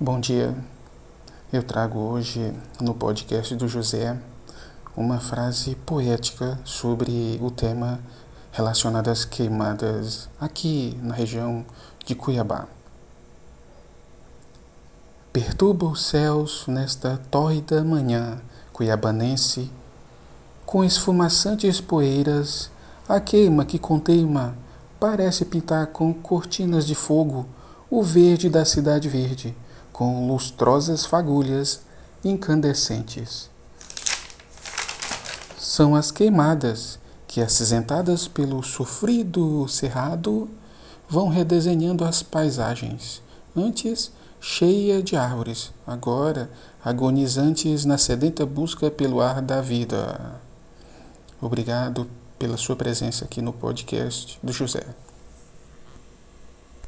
Bom dia. Eu trago hoje no podcast do José uma frase poética sobre o tema relacionado às queimadas aqui na região de Cuiabá. Perturba os céus nesta tórrida manhã cuiabanense, com esfumaçantes poeiras, a queima que conteima parece pintar com cortinas de fogo o verde da cidade verde com lustrosas fagulhas incandescentes. São as queimadas que, acinzentadas pelo sofrido cerrado, vão redesenhando as paisagens, antes cheia de árvores, agora agonizantes na sedenta busca pelo ar da vida. Obrigado pela sua presença aqui no podcast do José.